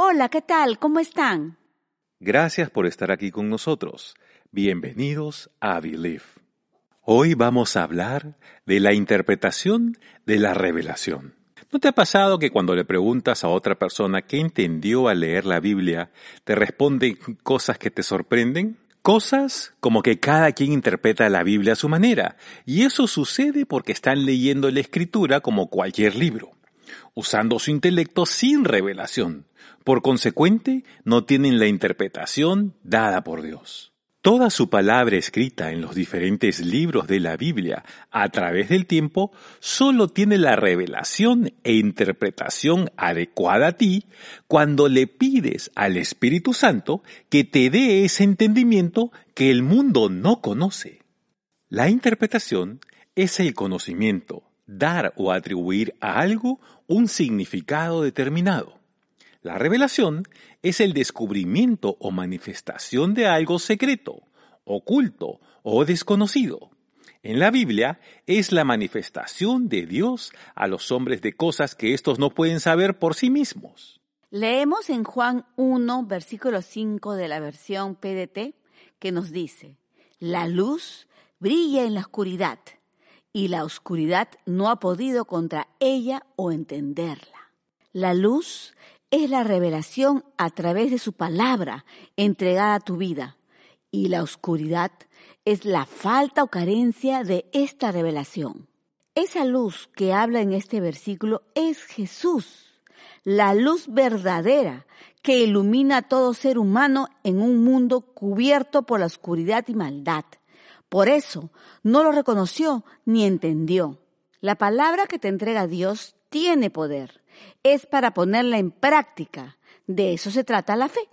Hola, ¿qué tal? ¿Cómo están? Gracias por estar aquí con nosotros. Bienvenidos a Believe. Hoy vamos a hablar de la interpretación de la revelación. ¿No te ha pasado que cuando le preguntas a otra persona qué entendió al leer la Biblia, te responden cosas que te sorprenden? Cosas como que cada quien interpreta la Biblia a su manera, y eso sucede porque están leyendo la escritura como cualquier libro, usando su intelecto sin revelación, por consecuente, no tienen la interpretación dada por Dios. Toda su palabra escrita en los diferentes libros de la Biblia a través del tiempo solo tiene la revelación e interpretación adecuada a ti cuando le pides al Espíritu Santo que te dé ese entendimiento que el mundo no conoce. La interpretación es el conocimiento, dar o atribuir a algo un significado determinado. La revelación es el descubrimiento o manifestación de algo secreto, oculto o desconocido. En la Biblia es la manifestación de Dios a los hombres de cosas que éstos no pueden saber por sí mismos. Leemos en Juan 1, versículo 5 de la versión PDT, que nos dice, La luz brilla en la oscuridad, y la oscuridad no ha podido contra ella o entenderla. La luz es la revelación a través de su palabra entregada a tu vida. Y la oscuridad es la falta o carencia de esta revelación. Esa luz que habla en este versículo es Jesús, la luz verdadera que ilumina a todo ser humano en un mundo cubierto por la oscuridad y maldad. Por eso no lo reconoció ni entendió. La palabra que te entrega Dios tiene poder es para ponerla en práctica. De eso se trata la fe.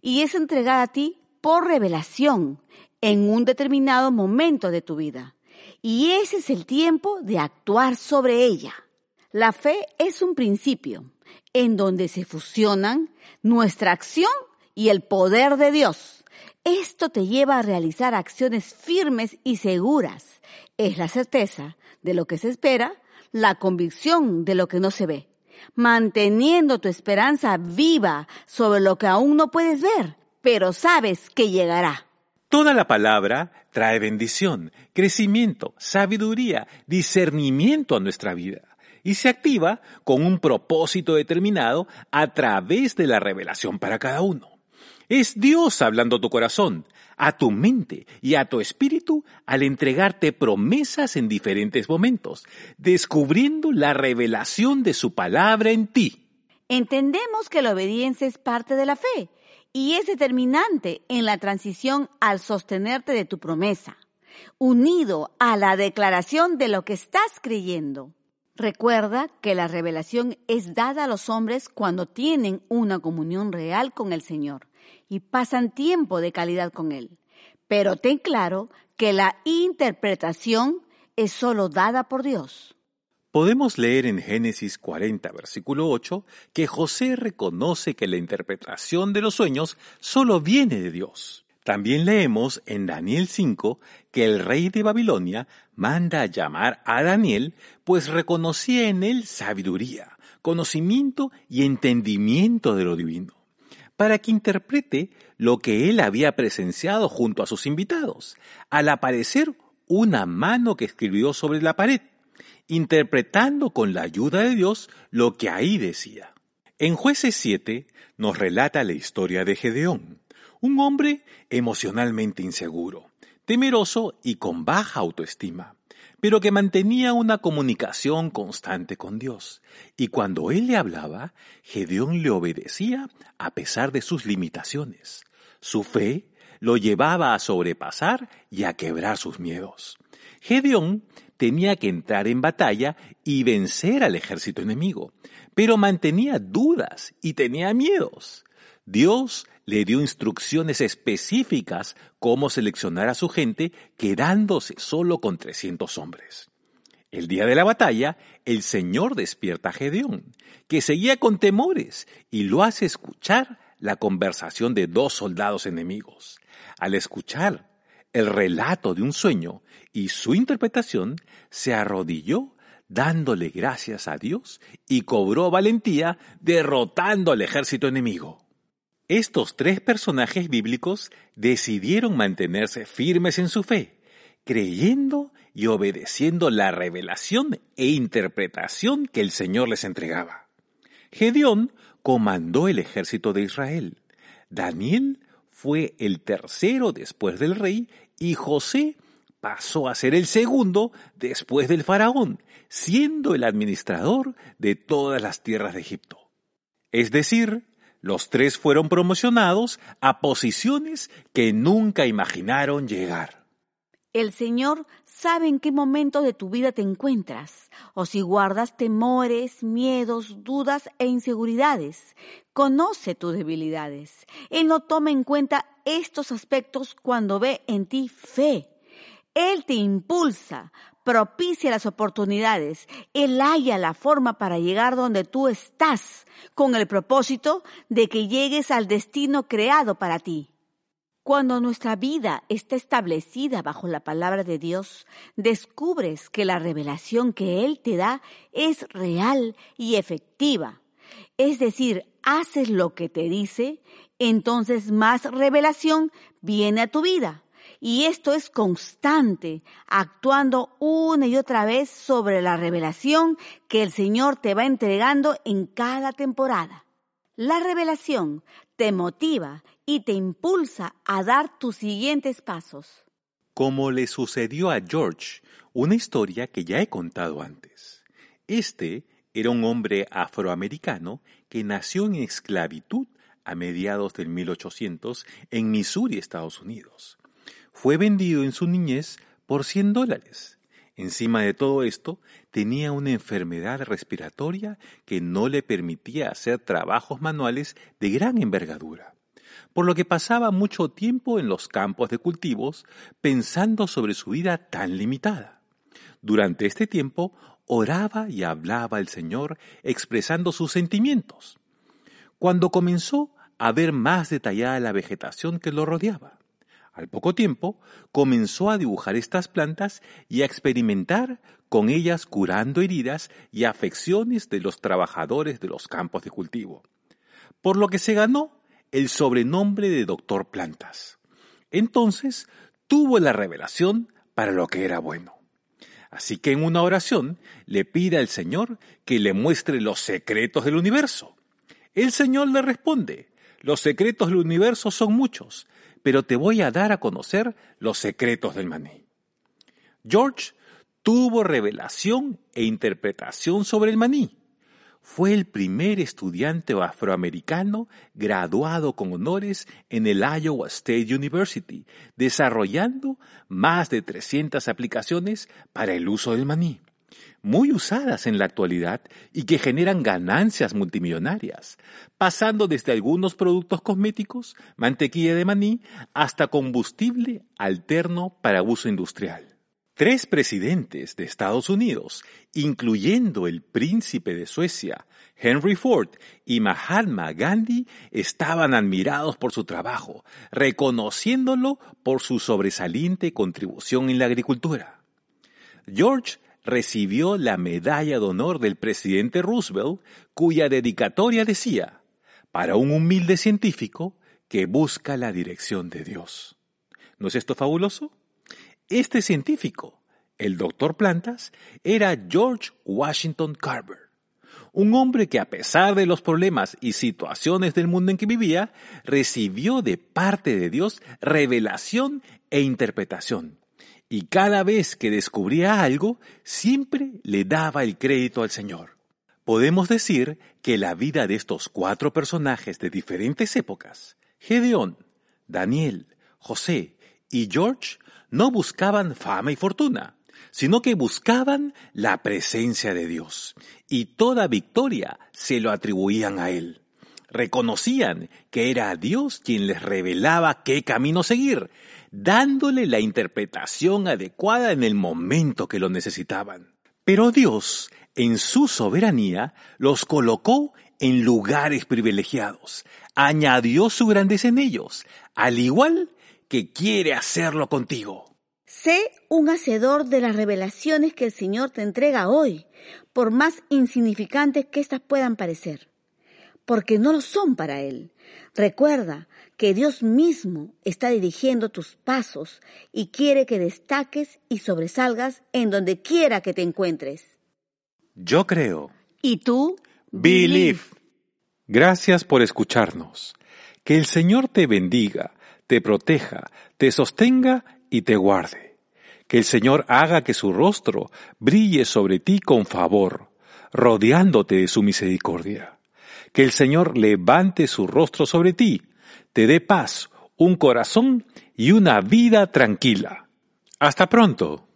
Y es entregada a ti por revelación en un determinado momento de tu vida. Y ese es el tiempo de actuar sobre ella. La fe es un principio en donde se fusionan nuestra acción y el poder de Dios. Esto te lleva a realizar acciones firmes y seguras. Es la certeza de lo que se espera, la convicción de lo que no se ve manteniendo tu esperanza viva sobre lo que aún no puedes ver, pero sabes que llegará. Toda la palabra trae bendición, crecimiento, sabiduría, discernimiento a nuestra vida y se activa con un propósito determinado a través de la revelación para cada uno. Es Dios hablando a tu corazón, a tu mente y a tu espíritu al entregarte promesas en diferentes momentos, descubriendo la revelación de su palabra en ti. Entendemos que la obediencia es parte de la fe y es determinante en la transición al sostenerte de tu promesa, unido a la declaración de lo que estás creyendo. Recuerda que la revelación es dada a los hombres cuando tienen una comunión real con el Señor y pasan tiempo de calidad con Él. Pero ten claro que la interpretación es solo dada por Dios. Podemos leer en Génesis 40, versículo 8, que José reconoce que la interpretación de los sueños solo viene de Dios. También leemos en Daniel 5 que el rey de Babilonia manda a llamar a Daniel, pues reconocía en él sabiduría, conocimiento y entendimiento de lo divino para que interprete lo que él había presenciado junto a sus invitados, al aparecer una mano que escribió sobre la pared, interpretando con la ayuda de Dios lo que ahí decía. En jueces 7 nos relata la historia de Gedeón, un hombre emocionalmente inseguro, temeroso y con baja autoestima pero que mantenía una comunicación constante con Dios. Y cuando él le hablaba, Gedeón le obedecía a pesar de sus limitaciones. Su fe lo llevaba a sobrepasar y a quebrar sus miedos. Gedeón tenía que entrar en batalla y vencer al ejército enemigo, pero mantenía dudas y tenía miedos. Dios le dio instrucciones específicas cómo seleccionar a su gente, quedándose solo con 300 hombres. El día de la batalla, el Señor despierta a Gedeón, que seguía con temores, y lo hace escuchar la conversación de dos soldados enemigos. Al escuchar el relato de un sueño y su interpretación, se arrodilló dándole gracias a Dios y cobró valentía derrotando al ejército enemigo. Estos tres personajes bíblicos decidieron mantenerse firmes en su fe, creyendo y obedeciendo la revelación e interpretación que el Señor les entregaba. Gedeón comandó el ejército de Israel. Daniel fue el tercero después del rey y José pasó a ser el segundo después del faraón, siendo el administrador de todas las tierras de Egipto. Es decir, los tres fueron promocionados a posiciones que nunca imaginaron llegar. El Señor sabe en qué momento de tu vida te encuentras, o si guardas temores, miedos, dudas e inseguridades. Conoce tus debilidades. Él no toma en cuenta estos aspectos cuando ve en ti fe. Él te impulsa, propicia las oportunidades. Él halla la forma para llegar donde tú estás, con el propósito de que llegues al destino creado para ti. Cuando nuestra vida está establecida bajo la palabra de Dios, descubres que la revelación que Él te da es real y efectiva. Es decir, haces lo que te dice, entonces más revelación viene a tu vida. Y esto es constante, actuando una y otra vez sobre la revelación que el Señor te va entregando en cada temporada. La revelación te motiva y te impulsa a dar tus siguientes pasos. Como le sucedió a George, una historia que ya he contado antes. Este era un hombre afroamericano que nació en esclavitud a mediados del 1800 en Missouri, Estados Unidos. Fue vendido en su niñez por 100 dólares. Encima de todo esto, tenía una enfermedad respiratoria que no le permitía hacer trabajos manuales de gran envergadura, por lo que pasaba mucho tiempo en los campos de cultivos pensando sobre su vida tan limitada. Durante este tiempo oraba y hablaba al Señor expresando sus sentimientos. Cuando comenzó a ver más detallada la vegetación que lo rodeaba, al poco tiempo, comenzó a dibujar estas plantas y a experimentar con ellas curando heridas y afecciones de los trabajadores de los campos de cultivo, por lo que se ganó el sobrenombre de Doctor Plantas. Entonces tuvo la revelación para lo que era bueno. Así que en una oración le pide al Señor que le muestre los secretos del universo. El Señor le responde, los secretos del universo son muchos, pero te voy a dar a conocer los secretos del maní. George tuvo revelación e interpretación sobre el maní. Fue el primer estudiante afroamericano graduado con honores en el Iowa State University, desarrollando más de 300 aplicaciones para el uso del maní muy usadas en la actualidad y que generan ganancias multimillonarias, pasando desde algunos productos cosméticos, mantequilla de maní, hasta combustible alterno para uso industrial. Tres presidentes de Estados Unidos, incluyendo el príncipe de Suecia, Henry Ford y Mahatma Gandhi, estaban admirados por su trabajo, reconociéndolo por su sobresaliente contribución en la agricultura. George recibió la medalla de honor del presidente Roosevelt, cuya dedicatoria decía, para un humilde científico que busca la dirección de Dios. ¿No es esto fabuloso? Este científico, el doctor Plantas, era George Washington Carver, un hombre que a pesar de los problemas y situaciones del mundo en que vivía, recibió de parte de Dios revelación e interpretación y cada vez que descubría algo, siempre le daba el crédito al Señor. Podemos decir que la vida de estos cuatro personajes de diferentes épocas, Gedeón, Daniel, José y George, no buscaban fama y fortuna, sino que buscaban la presencia de Dios, y toda victoria se lo atribuían a Él. reconocían que era Dios quien les revelaba qué camino seguir, dándole la interpretación adecuada en el momento que lo necesitaban. Pero Dios, en su soberanía, los colocó en lugares privilegiados, añadió su grandeza en ellos, al igual que quiere hacerlo contigo. Sé un hacedor de las revelaciones que el Señor te entrega hoy, por más insignificantes que éstas puedan parecer, porque no lo son para Él. Recuerda que Dios mismo está dirigiendo tus pasos y quiere que destaques y sobresalgas en donde quiera que te encuentres. Yo creo. ¿Y tú? Believe. Gracias por escucharnos. Que el Señor te bendiga, te proteja, te sostenga y te guarde. Que el Señor haga que su rostro brille sobre ti con favor, rodeándote de su misericordia. Que el Señor levante su rostro sobre ti, te dé paz, un corazón y una vida tranquila. Hasta pronto.